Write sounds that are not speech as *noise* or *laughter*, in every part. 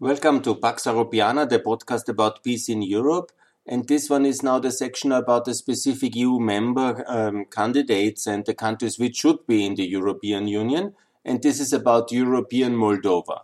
Welcome to Pax Europiana, the podcast about peace in Europe. And this one is now the section about the specific EU member um, candidates and the countries which should be in the European Union. And this is about European Moldova,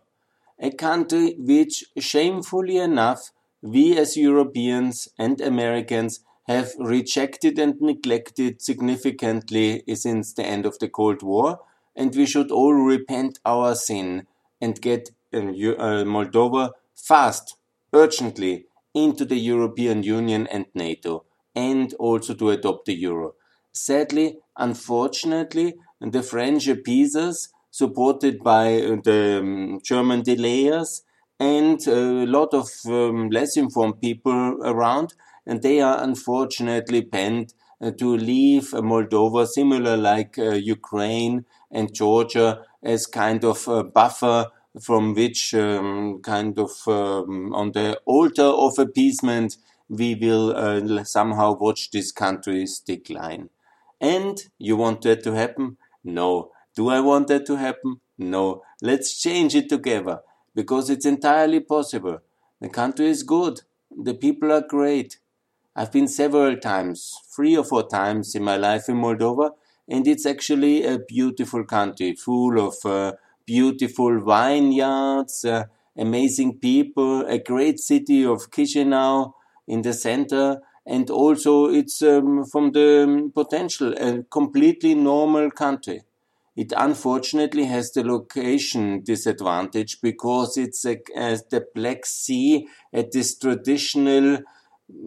a country which, shamefully enough, we as Europeans and Americans have rejected and neglected significantly since the end of the Cold War. And we should all repent our sin and get uh, Moldova fast, urgently into the European Union and NATO, and also to adopt the euro. Sadly, unfortunately, the French appeasers, supported by uh, the um, German delayers and a lot of um, less informed people around, and they are unfortunately bent uh, to leave Moldova, similar like uh, Ukraine and Georgia, as kind of a buffer from which um, kind of um, on the altar of appeasement we will uh, somehow watch this country's decline. And you want that to happen? No. Do I want that to happen? No. Let's change it together because it's entirely possible. The country is good. The people are great. I've been several times, three or four times in my life in Moldova, and it's actually a beautiful country full of uh, beautiful vineyards, uh, amazing people, a great city of Chisinau in the center, and also it's um, from the potential a completely normal country. It unfortunately has the location disadvantage because it's a, the Black Sea at this traditional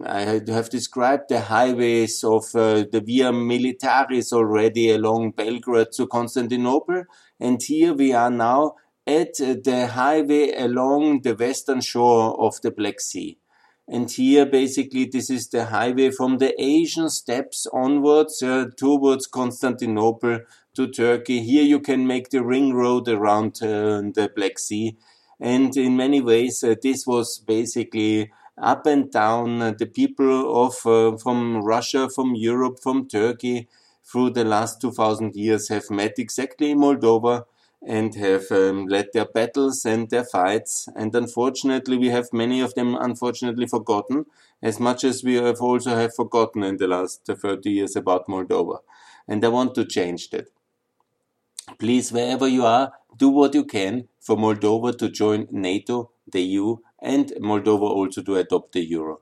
I have described the highways of uh, the Via Militaris already along Belgrade to Constantinople. And here we are now at the highway along the western shore of the Black Sea. And here, basically, this is the highway from the Asian steppes onwards uh, towards Constantinople to Turkey. Here you can make the ring road around uh, the Black Sea. And in many ways, uh, this was basically up and down uh, the people of uh, from Russia, from Europe, from Turkey through the last 2000 years have met exactly in Moldova and have um, led their battles and their fights. And unfortunately, we have many of them unfortunately forgotten, as much as we have also have forgotten in the last 30 years about Moldova. And I want to change that. Please, wherever you are, do what you can for Moldova to join NATO, the EU, and Moldova also to adopt the euro.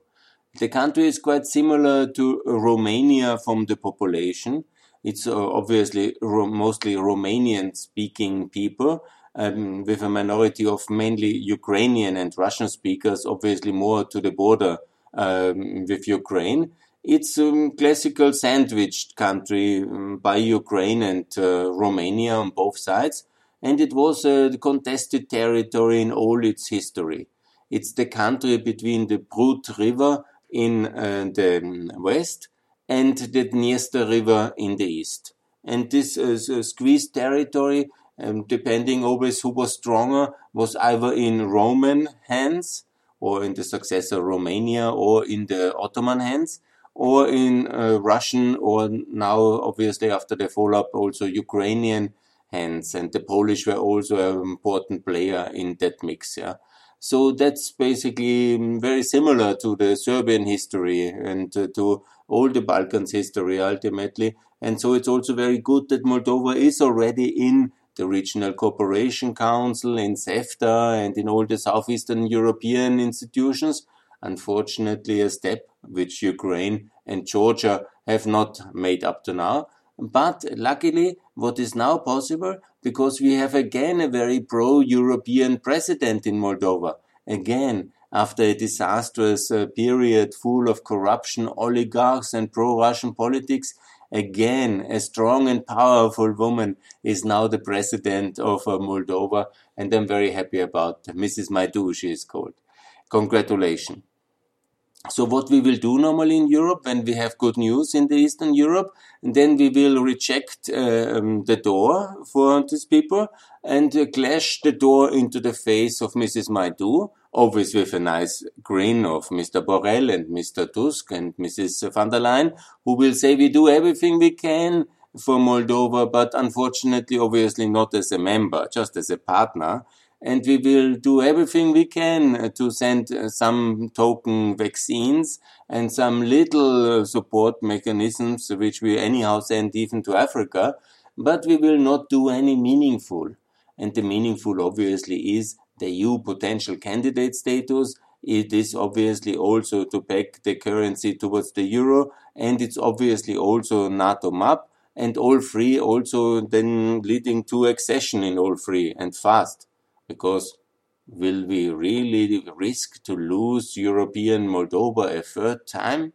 The country is quite similar to Romania from the population. It's uh, obviously ro mostly Romanian speaking people, um, with a minority of mainly Ukrainian and Russian speakers, obviously more to the border um, with Ukraine. It's a um, classical sandwiched country um, by Ukraine and uh, Romania on both sides, and it was a contested territory in all its history. It's the country between the Prut River in uh, the west and the Dniester River in the east. And this uh, squeezed territory, um, depending always who was stronger, was either in Roman hands or in the successor Romania or in the Ottoman hands or in uh, Russian or now obviously after the fall up also Ukrainian hands and the Polish were also an important player in that mix. Yeah. So that's basically mm, very similar to the Serbian history and to all the Balkans history ultimately. And so it's also very good that Moldova is already in the Regional Cooperation Council, in CEFTA, and in all the Southeastern European institutions. Unfortunately, a step which Ukraine and Georgia have not made up to now. But luckily, what is now possible, because we have again a very pro-European president in Moldova. Again, after a disastrous uh, period full of corruption, oligarchs and pro-Russian politics, again, a strong and powerful woman is now the president of uh, Moldova, and I'm very happy about Mrs. Maidu, she is called. Congratulations. So what we will do normally in Europe when we have good news in the Eastern Europe, then we will reject uh, um, the door for these people and uh, clash the door into the face of Mrs. Maidu, always with a nice grin of Mr. Borrell and Mr. Tusk and Mrs. von der Leyen, who will say we do everything we can for Moldova, but unfortunately, obviously not as a member, just as a partner and we will do everything we can uh, to send uh, some token vaccines and some little uh, support mechanisms, which we anyhow send even to Africa, but we will not do any meaningful. And the meaningful obviously is the EU potential candidate status. It is obviously also to peg the currency towards the euro, and it's obviously also NATO map, and all three also then leading to accession in all three and fast. Because will we really risk to lose European Moldova a third time?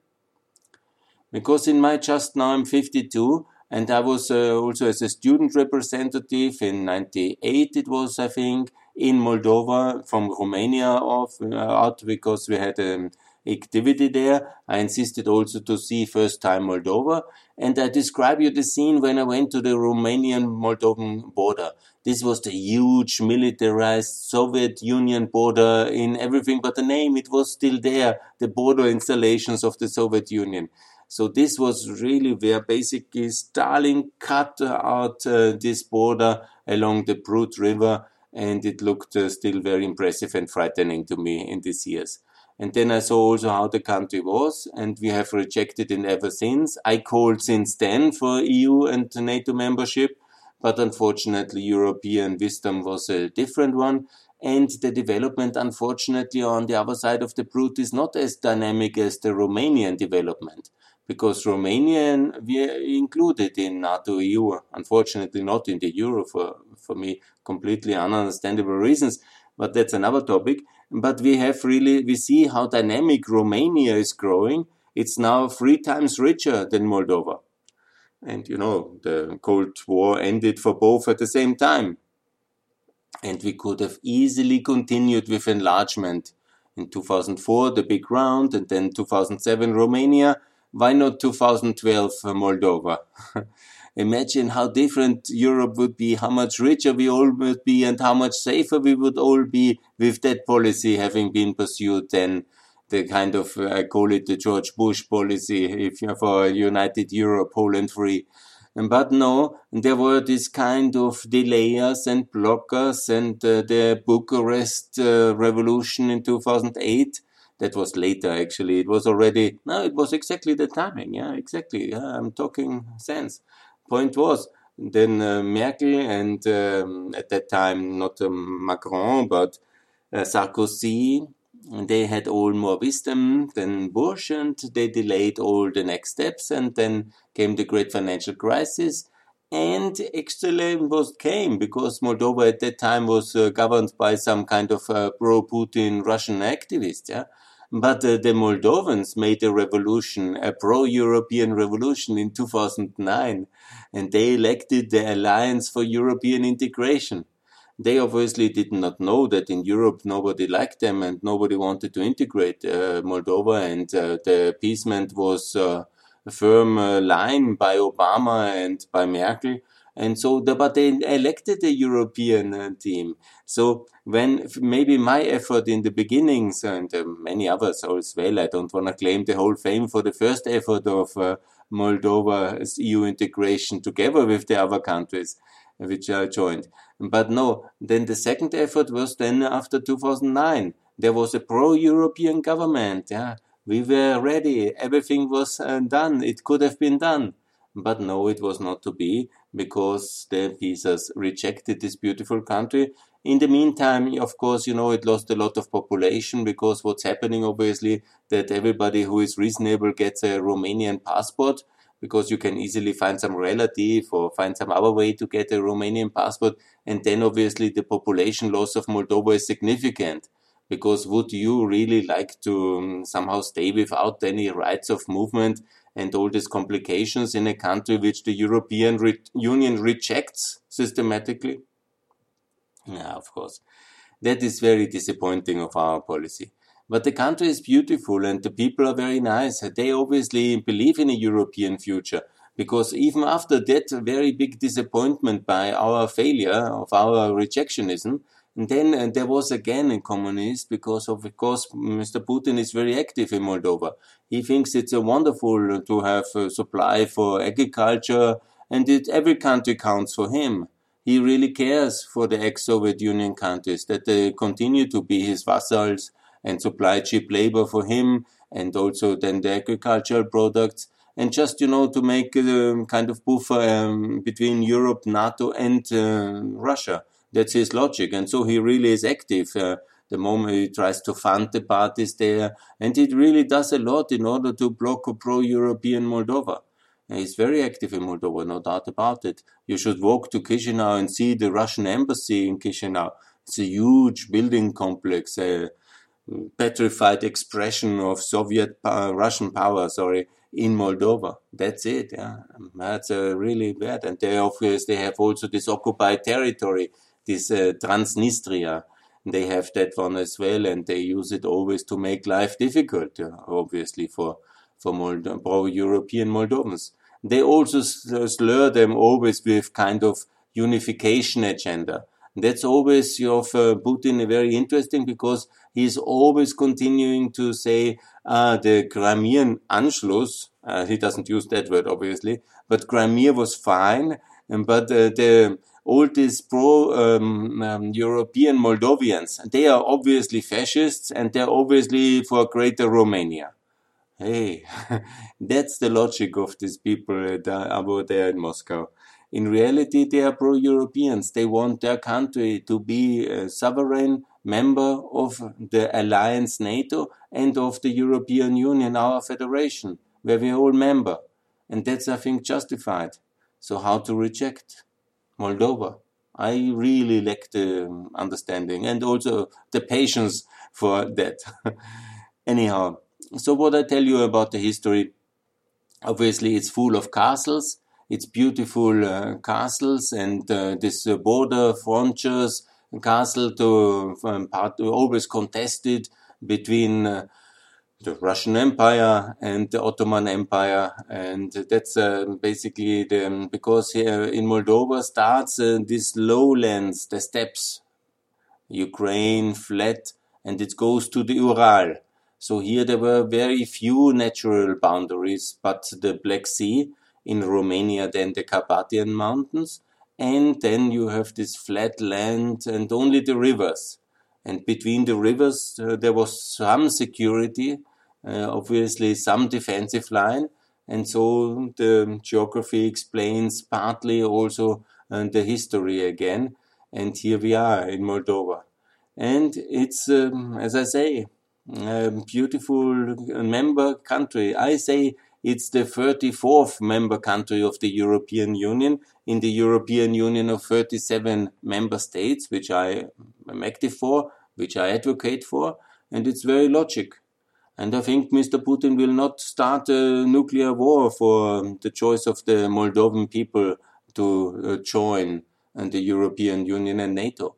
Because in my just now I'm 52 and I was uh, also as a student representative in 98 it was I think in Moldova from Romania off, uh, out because we had a um, activity there. I insisted also to see first time Moldova. And I describe you the scene when I went to the Romanian Moldovan border. This was the huge militarized Soviet Union border in everything but the name. It was still there, the border installations of the Soviet Union. So this was really where basically Stalin cut out uh, this border along the Prut River and it looked uh, still very impressive and frightening to me in these years. And then I saw also how the country was, and we have rejected it ever since. I called since then for EU and NATO membership, but unfortunately, European wisdom was a different one. And the development, unfortunately, on the other side of the Prut is not as dynamic as the Romanian development because Romanian we included in NATO EU, unfortunately not in the euro for, for me, completely ununderstandable reasons, but that's another topic. But we have really, we see how dynamic Romania is growing. It's now three times richer than Moldova. And you know, the Cold War ended for both at the same time. And we could have easily continued with enlargement. In 2004, the big round, and then 2007, Romania why not 2012 uh, Moldova? *laughs* Imagine how different Europe would be, how much richer we all would be, and how much safer we would all be with that policy having been pursued than the kind of, I call it the George Bush policy, if you have a United Europe, Poland free. But no, there were this kind of delayers and blockers, and uh, the Bucharest uh, revolution in 2008 that was later actually. It was already, no, it was exactly the timing. Yeah, exactly. Yeah, I'm talking sense. Point was, then uh, Merkel and um, at that time not um, Macron but uh, Sarkozy, they had all more wisdom than Bush and they delayed all the next steps and then came the great financial crisis. And actually was came because Moldova at that time was uh, governed by some kind of uh, pro-Putin Russian activist, yeah. But uh, the Moldovans made a revolution, a pro-European revolution in 2009, and they elected the Alliance for European Integration. They obviously did not know that in Europe nobody liked them and nobody wanted to integrate uh, Moldova, and uh, the appeasement was uh, a firm uh, line by Obama and by Merkel and so, the, but they elected a European uh, team. So when maybe my effort in the beginnings and uh, many others as well, I don't want to claim the whole fame for the first effort of uh, Moldova's EU integration together with the other countries which I joined. But no, then the second effort was then after 2009. There was a pro-European government. Yeah, we were ready. Everything was uh, done. It could have been done. But no, it was not to be because the visas rejected this beautiful country. In the meantime, of course, you know, it lost a lot of population because what's happening, obviously, that everybody who is reasonable gets a Romanian passport because you can easily find some relative or find some other way to get a Romanian passport. And then obviously the population loss of Moldova is significant because would you really like to um, somehow stay without any rights of movement and all these complications in a country which the European re Union rejects systematically? Yeah, of course. That is very disappointing of our policy. But the country is beautiful and the people are very nice. They obviously believe in a European future because even after that very big disappointment by our failure of our rejectionism, and then uh, there was again a communist because of, of course, Mr. Putin is very active in Moldova. He thinks it's a wonderful to have a supply for agriculture and it, every country counts for him. he really cares for the ex-Soviet Union countries that they continue to be his vassals and supply cheap labor for him and also then the agricultural products and just you know to make a kind of buffer um, between Europe, NATO, and uh, Russia. That's his logic, and so he really is active. Uh, the moment he tries to fund the parties there, and it really does a lot in order to block a pro-European Moldova. And He's very active in Moldova, no doubt about it. You should walk to Chisinau and see the Russian embassy in Chisinau. It's a huge building complex, a petrified expression of Soviet Russian power, sorry, in Moldova. That's it. Yeah, that's uh, really bad. And they obviously have also this occupied territory, this uh, Transnistria. They have that one as well, and they use it always to make life difficult. obviously for for Moldo- pro-European Moldovans. They also slur them always with kind of unification agenda. That's always of uh, Putin very interesting because he's always continuing to say uh, the Crimean Anschluss. Uh, he doesn't use that word obviously, but Crimea was fine. but uh, the all these pro-European um, um, Moldovians, they are obviously fascists and they're obviously for Greater Romania. Hey, *laughs* that's the logic of these people over there in Moscow. In reality, they are pro-Europeans. They want their country to be a sovereign member of the alliance NATO and of the European Union, our federation, where we are all member. And that's, I think, justified. So how to reject Moldova? I really lack the understanding and also the patience for that. *laughs* Anyhow, so what I tell you about the history, obviously it's full of castles. It's beautiful uh, castles and uh, this uh, border frontiers castle to um, part, always contested between uh, the Russian Empire and the Ottoman Empire, and that's uh, basically the because here in Moldova starts uh, these lowlands, the steppes, Ukraine flat, and it goes to the Ural. So here there were very few natural boundaries, but the Black Sea in Romania, then the Carpathian Mountains, and then you have this flat land and only the rivers. And between the rivers, uh, there was some security, obviously some defensive line, and so the geography explains partly also uh, the history again. And here we are in Moldova. And it's, um, as I say, a beautiful member country. I say it's the 34th member country of the European Union in the European Union of 37 member states, which I am active for, which I advocate for, and it's very logic. And I think Mr. Putin will not start a nuclear war for the choice of the Moldovan people to uh, join the European Union and NATO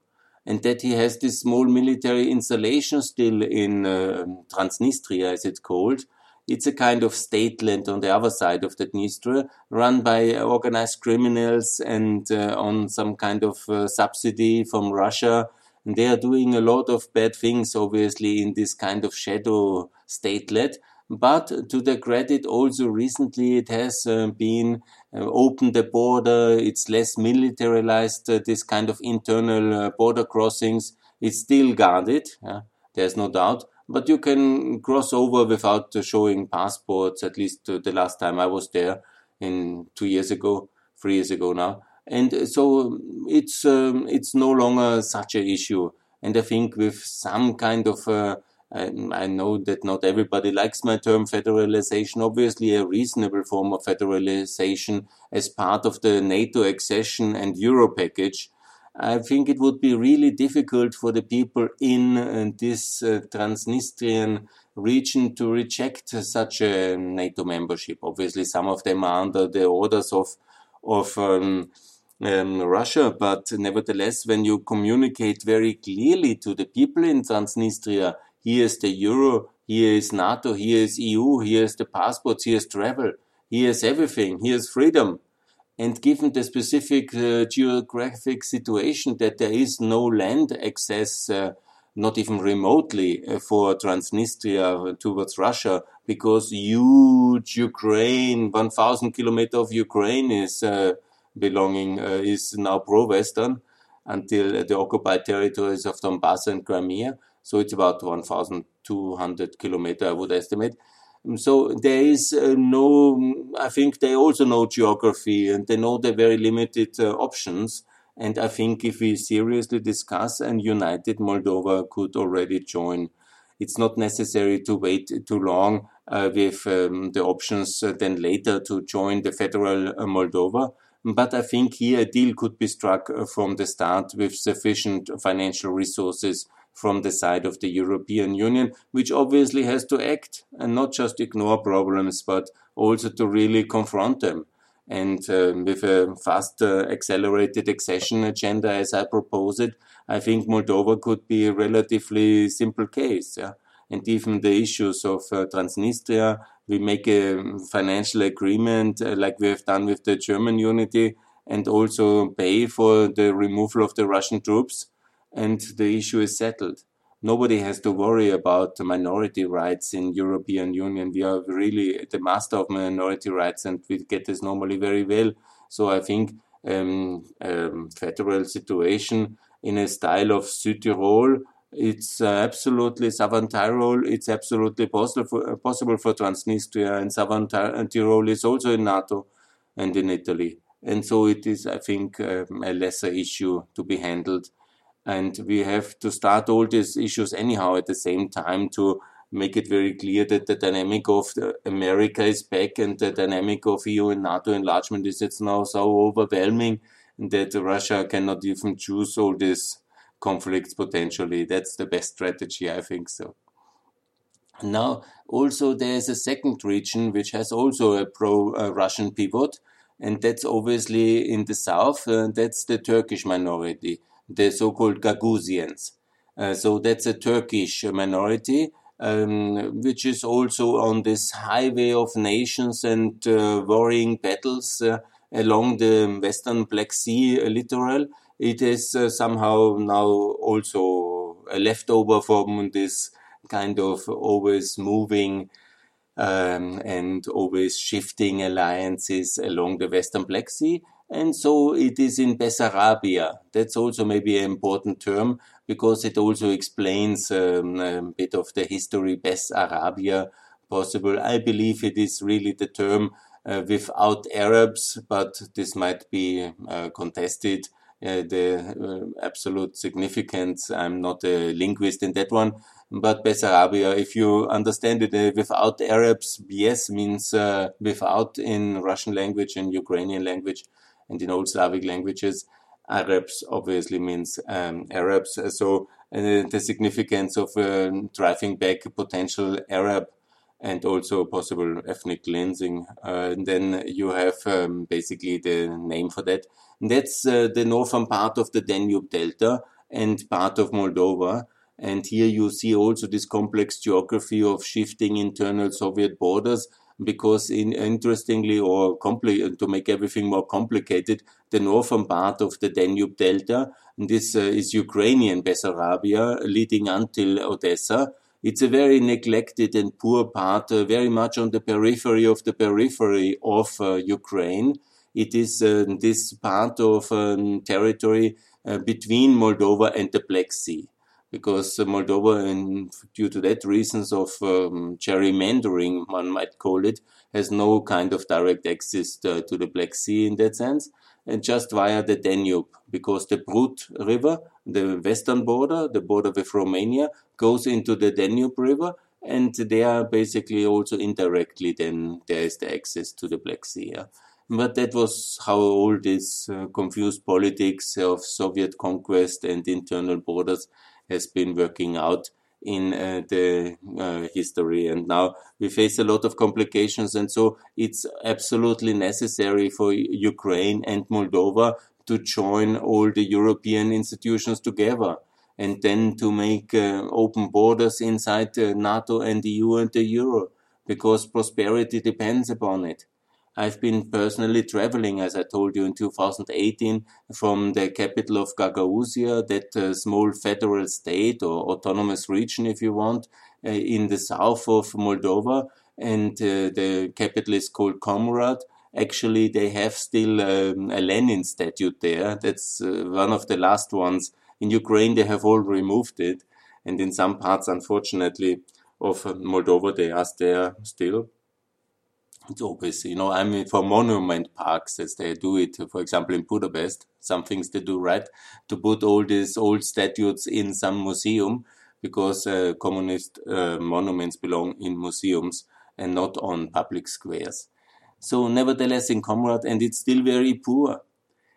and that he has this small military installation still in uh, Transnistria, as it's called. It's a kind of state land on the other side of the Dniester, run by organized criminals and uh, on some kind of uh, subsidy from Russia. And they are doing a lot of bad things, obviously, in this kind of shadow statelet. But to their credit, also recently it has uh, been uh, opened the border. It's less militarized. Uh, this kind of internal uh, border crossings. It's still guarded. there's no doubt. But you can cross over without showing passports. At least the last time I was there, in two years ago, three years ago now. And so it's um, it's no longer such an issue. And I think with some kind of uh, I know that not everybody likes my term federalization. Obviously, a reasonable form of federalization as part of the NATO accession and Euro package. I think it would be really difficult for the people in uh, this uh, Transnistrian region to reject such a NATO membership. Obviously, some of them are under the orders of of um, um, Russia, but nevertheless, when you communicate very clearly to the people in Transnistria here is the euro, here is NATO, here is EU, here is the passports, here is travel, here is everything, here is freedom. And given the specific uh, geographic situation that there is no land access, uh, not even remotely, uh, for Transnistria towards Russia, because huge Ukraine, 1,000 kilometers of Ukraine is uh, belonging uh, is now pro-Western until the occupied territories of Donbass and Crimea. So it's about 1,200 kilometer, I would estimate. So there is uh, no, I think they also know geography and they know the very limited uh, options. And I think if we seriously discuss and united Moldova could already join. It's not necessary to wait too long uh, with um, the options uh, then later to join the federal uh, Moldova. But I think here a deal could be struck uh, from the start with sufficient financial resources from the side of the European Union, which obviously has to act and not just ignore problems, but also to really confront them. And uh, with a fast uh, accelerated accession agenda, as I propose it, I think Moldova could be a relatively simple case. Yeah? And even the issues of uh, Transnistria, we make a financial agreement uh, like we have done with the German unity and also pay for the removal of the Russian troops and the issue is settled. Nobody has to worry about minority rights in European Union. We are really the master of minority rights, and we get this normally very well. So I think um, um, federal situation in a style of Südtirol, it's uh, absolutely Southern Tyrol. It's absolutely possible for, uh, possible for Transnistria, and Southern Tyrol is also in NATO and in Italy. And so it is, I think, um, a lesser issue to be handled and we have to start all these issues anyhow at the same time to make it very clear that the dynamic of America is back and the dynamic of EU and NATO enlargement is it's now so overwhelming that Russia cannot even choose all these conflicts potentially. That's the best strategy, I think so. Now, also there is a second region which has also a pro-Russian pivot, and that's obviously in the south. Uh, that's the Turkish minority the so-called Gagauzians. Uh, so that's a Turkish minority, um, which is also on this highway of nations and uh, worrying battles uh, along the western Black Sea littoral. It is somehow now also a leftover from this kind of always moving um, and always shifting alliances along the western Black Sea. And so it is in Bessarabia. That's also maybe an important term because it also explains um, a bit of the history Bessarabia possible. I believe it is really the term uh, without Arabs, but this might be uh, contested. Uh, the uh, absolute significance. I'm not a linguist in that one, but Bessarabia, if you understand it uh, without Arabs, yes means uh, without in Russian language and Ukrainian language and in old Slavic languages, Arabs obviously means um, Arabs. So uh, the significance of uh, driving back potential Arab and also possible ethnic cleansing. Uh, and then you have um, basically the name for that. And that's uh, the northern part of the Danube Delta and part of Moldova. And here you see also this complex geography of shifting internal Soviet borders because in, interestingly or to make everything more complicated, the northern part of the Danube Delta, this uh, is Ukrainian Bessarabia leading until Odessa. It's a very neglected and poor part, uh, very much on the periphery of the periphery of uh, Ukraine. It is uh, this part of um, territory uh, between Moldova and the Black Sea because Moldova, and due to that reasons of um, gerrymandering, one might call it, has no kind of direct access to, to, the Black Sea in that sense, and just via the Danube, because the Prut River, the western border, the border with Romania, goes into the Danube River, and there basically also indirectly then there is the access to the Black Sea. Yeah? But that was how all this uh, confused politics of Soviet conquest and internal borders has been working out in uh, the uh, history. And now we face a lot of complications. And so it's absolutely necessary for Ukraine and Moldova to join all the European institutions together and then to make uh, open borders inside NATO and the EU and the Euro because prosperity depends upon it. I've been personally traveling, as I told you, in 2018 from the capital of Gagauzia, that uh, small federal state or autonomous region, if you want, uh, in the south of Moldova. And uh, the capital is called Comrat. Actually, they have still um, a Lenin statue there. That's uh, one of the last ones. In Ukraine, they have all removed it. And in some parts, unfortunately, of Moldova, they are there still. It's obvious. you know, I mean, for monument parks as they do it, for example, in Budapest. Some things they do right to put all these old statues in some museum because uh, communist uh, monuments belong in museums and not on public squares. So nevertheless, in Comrat, and it's still very poor.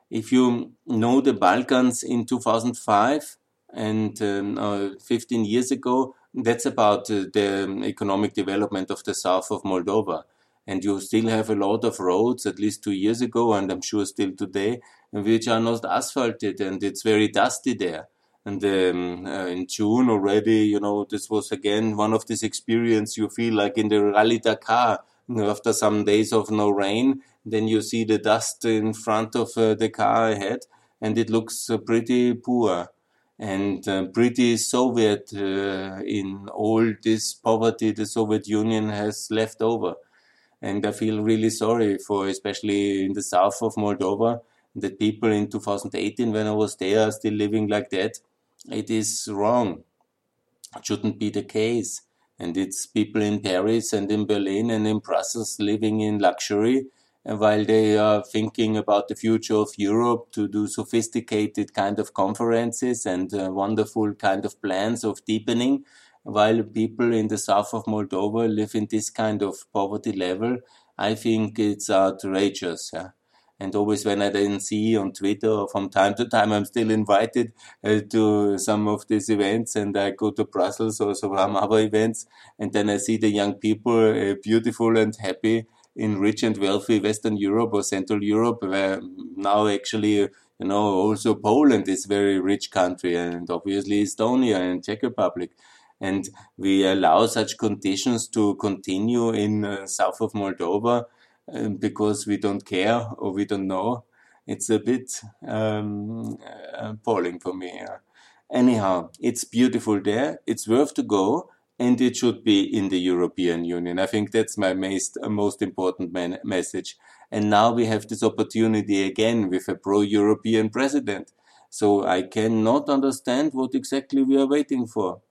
If you know the Balkans in 2005 and um, uh, 15 years ago, that's about uh, the economic development of the south of Moldova. And you still have a lot of roads, at least two years ago, and I'm sure still today, which are not asphalted, and it's very dusty there. And um, uh, in June already, you know, this was again one of these experience you feel like in the Rally Dakar. After some days of no rain, then you see the dust in front of uh, the car ahead, and it looks uh, pretty poor and uh, pretty Soviet uh, in all this poverty the Soviet Union has left over. And I feel really sorry for, especially in the south of Moldova, that people in 2018, when I was there, are still living like that. It is wrong. It shouldn't be the case. And it's people in Paris and in Berlin and in Brussels living in luxury while they are thinking about the future of Europe to do sophisticated kind of conferences and uh, wonderful kind of plans of deepening, while people in the south of Moldova live in this kind of poverty level, I think it's outrageous. Yeah? And always when I then see on Twitter or from time to time, I'm still invited uh, to some of these events and I go to Brussels or some other events. And then I see the young people uh, beautiful and happy in rich and wealthy Western Europe or Central Europe, where now actually, you know, also Poland is very rich country and obviously Estonia and Czech Republic. And we allow such conditions to continue in uh, south of Moldova uh, because we don't care or we don't know. It's a bit um, appalling for me. Anyhow, it's beautiful there. It's worth to go and it should be in the European Union. I think that's my most, most important man- message. And now we have this opportunity again with a pro-European president. So I cannot understand what exactly we are waiting for.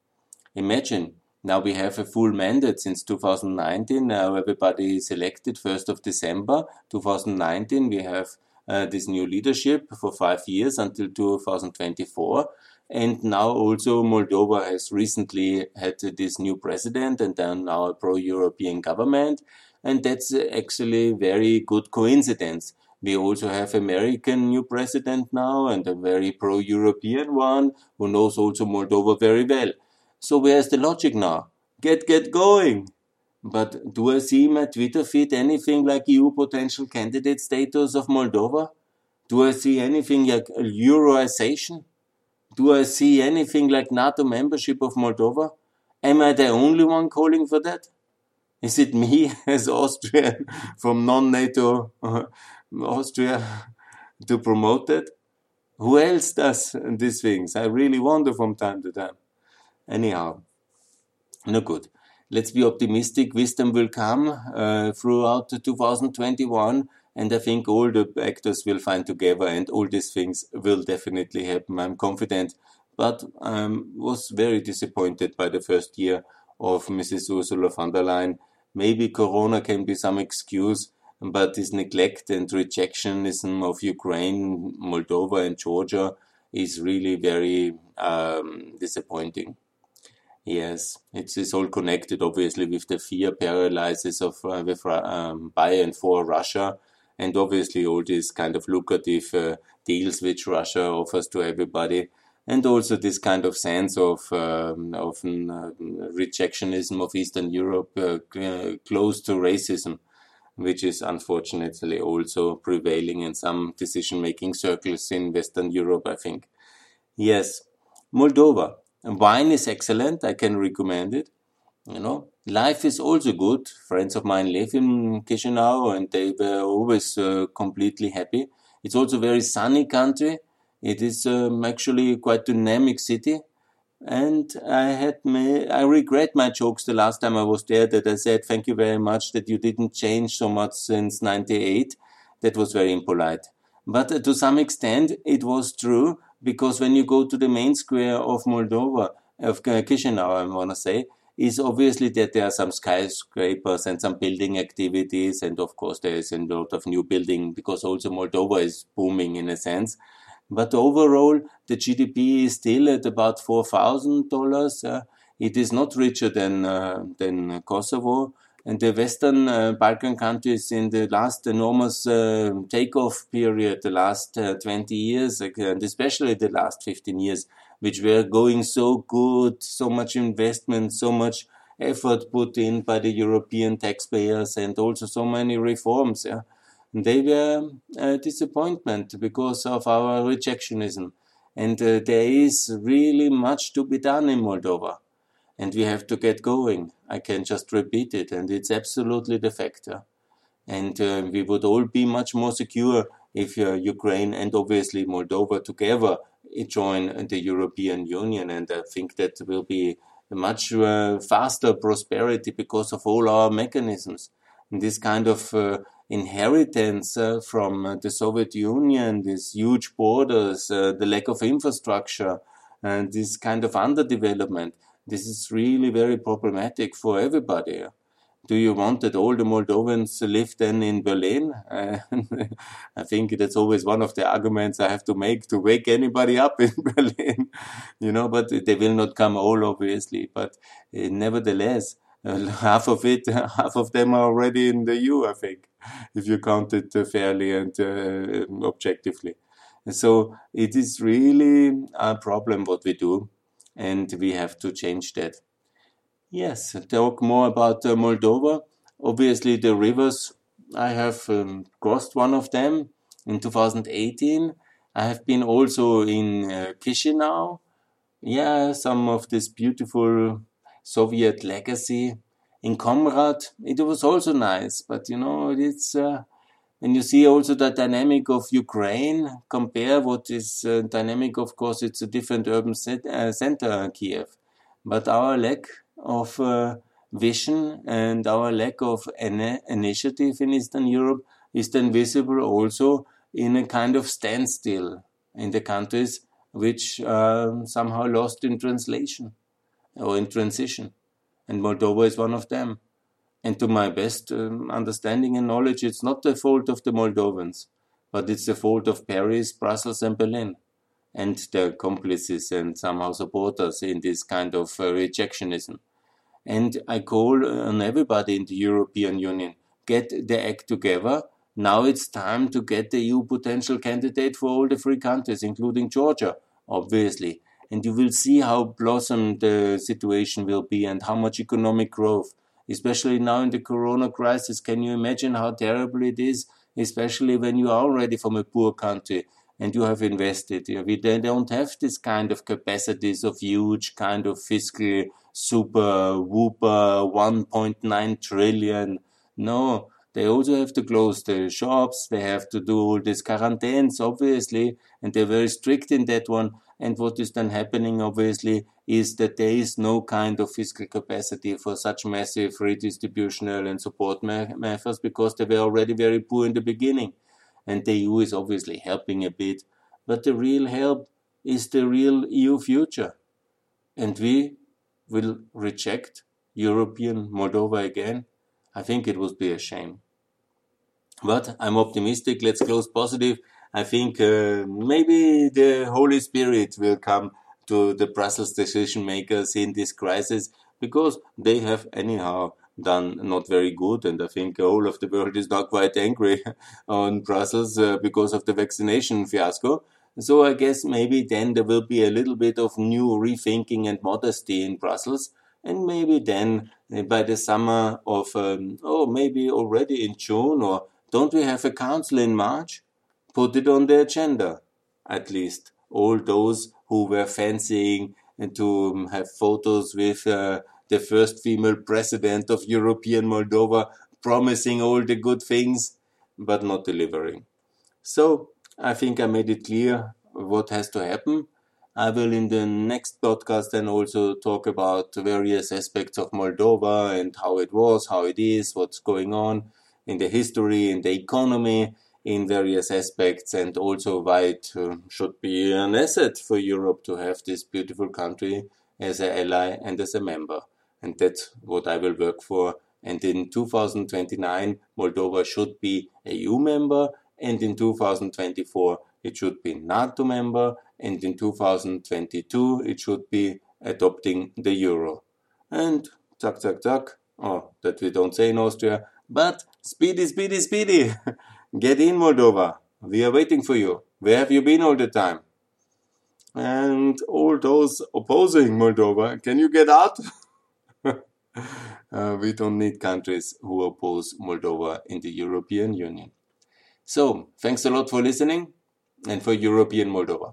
Imagine now we have a full mandate since 2019. Now everybody is elected 1st of December 2019. We have uh, this new leadership for five years until 2024. And now also Moldova has recently had this new president and then now a pro-European government. And that's actually very good coincidence. We also have American new president now and a very pro-European one who knows also Moldova very well. So where's the logic now? Get, get going. But do I see my Twitter feed anything like EU potential candidate status of Moldova? Do I see anything like Euroization? Do I see anything like NATO membership of Moldova? Am I the only one calling for that? Is it me *laughs* as Austrian *laughs* from non-NATO uh, Austria *laughs* to promote that? Who else does these things? I really wonder from time to time. Anyhow, no good. Let's be optimistic. Wisdom will come uh, throughout 2021 and I think all the actors will find together and all these things will definitely happen. I'm confident, but I um, was very disappointed by the first year of Mrs. Ursula von der Leyen. Maybe Corona can be some excuse, but this neglect and rejectionism of Ukraine, Moldova, and Georgia is really very um, disappointing. Yes, it's, it's all connected, obviously, with the fear paralysis of uh, with, um, by and for Russia and obviously all these kind of lucrative uh, deals which Russia offers to everybody, and also this kind of sense of um, of uh, rejectionism of Eastern Europe uh, close to racism, which is unfortunately also prevailing in some decision-making circles in Western Europe. I think. Yes, Moldova. Wine is excellent. I can recommend it. You know, life is also good. Friends of mine live in Chisinau and they were always uh, completely happy. It's also a very sunny country. It is um, actually quite dynamic city. And I had my, I regret my jokes the last time I was there that I said, thank you very much that you didn't change so much since 98. That was very impolite. But uh, to some extent, it was true because when you go to the main square of Moldova, of Chisinau, I want to say, is obviously that there are some skyscrapers and some building activities. And of course, there is a lot of new building because also Moldova is booming in a sense. But overall, the GDP is still at about $4,000. Uh, it is not richer than, uh, than Kosovo. And the Western uh, Balkan countries in the last enormous uh, takeoff period, the last uh, 20 years, and especially the last 15 years, which were going so good, so much investment, so much effort put in by the European taxpayers, and also so many reforms. Yeah they were a disappointment because of our rejectionism. And uh, there is really much to be done in Moldova. And we have to get going. I can just repeat it. And it's absolutely the factor. And uh, we would all be much more secure if uh, Ukraine and obviously Moldova together join the European Union. And I think that will be a much uh, faster prosperity because of all our mechanisms. And this kind of uh, inheritance uh, from the Soviet Union, these huge borders, uh, the lack of infrastructure, and this kind of underdevelopment. This is really very problematic for everybody. Do you want that all the Moldovans live then in Berlin? *laughs* I think that's always one of the arguments I have to make to wake anybody up in *laughs* Berlin, you know, but they will not come all, obviously. But uh, nevertheless, uh, *laughs* half of it, half of them are already in the EU, I think, if you count it uh, fairly and uh, objectively. So it is really a problem what we do, and we have to change that. Yes, talk more about uh, Moldova. Obviously, the rivers. I have um, crossed one of them in 2018. I have been also in uh, Chisinau. Yeah, some of this beautiful Soviet legacy. In Comrat, it was also nice, but you know, it's uh, when you see also the dynamic of Ukraine, compare what is uh, dynamic. Of course, it's a different urban set, uh, center, Kiev, but our lack of uh, vision and our lack of initiative in Eastern Europe is then visible also in a kind of standstill in the countries which are somehow lost in translation or in transition. And Moldova is one of them. And to my best um, understanding and knowledge, it's not the fault of the Moldovans, but it's the fault of Paris, Brussels, and Berlin, and their accomplices and somehow supporters in this kind of uh, rejectionism. And I call on everybody in the European Union get the act together. Now it's time to get the EU potential candidate for all the three countries, including Georgia, obviously and you will see how blossom the situation will be and how much economic growth, especially now in the corona crisis. Can you imagine how terrible it is, especially when you are already from a poor country and you have invested? We don't have this kind of capacities of huge kind of fiscal super whooper 1.9 trillion. No, they also have to close the shops. They have to do all these quarantines, obviously, and they're very strict in that one. And what is then happening, obviously, is that there is no kind of fiscal capacity for such massive redistributional and support methods because they were already very poor in the beginning. And the EU is obviously helping a bit. But the real help is the real EU future. And we will reject European Moldova again. I think it would be a shame. But I'm optimistic. Let's close positive. I think uh, maybe the Holy Spirit will come to the Brussels decision makers in this crisis because they have anyhow done not very good. And I think all of the world is now quite angry *laughs* on Brussels uh, because of the vaccination fiasco. So I guess maybe then there will be a little bit of new rethinking and modesty in Brussels. And maybe then uh, by the summer of, um, oh, maybe already in June, or don't we have a council in March? put it on the agenda, at least. All those who were fancying and to um, have photos with uh, the first female president of European Moldova promising all the good things, but not delivering. So I think I made it clear what has to happen. I will in the next podcast then also talk about various aspects of Moldova and how it was, how it is, what's going on in the history, in the economy, in various aspects, and also why it uh, should be an asset for Europe to have this beautiful country as an ally and as a member. And that's what I will work for. And in 2029, Moldova should be a EU member, and in 2024, it should be NATO member, and in 2022, it should be adopting the euro. And tuck, tuck, tuck. Oh, that we don't say in Austria, but speedy, speedy, speedy. *laughs* Get in, Moldova. We are waiting for you. Where have you been all the time? And all those opposing Moldova, can you get out? *laughs* uh, we don't need countries who oppose Moldova in the European Union. So, thanks a lot for listening and for European Moldova.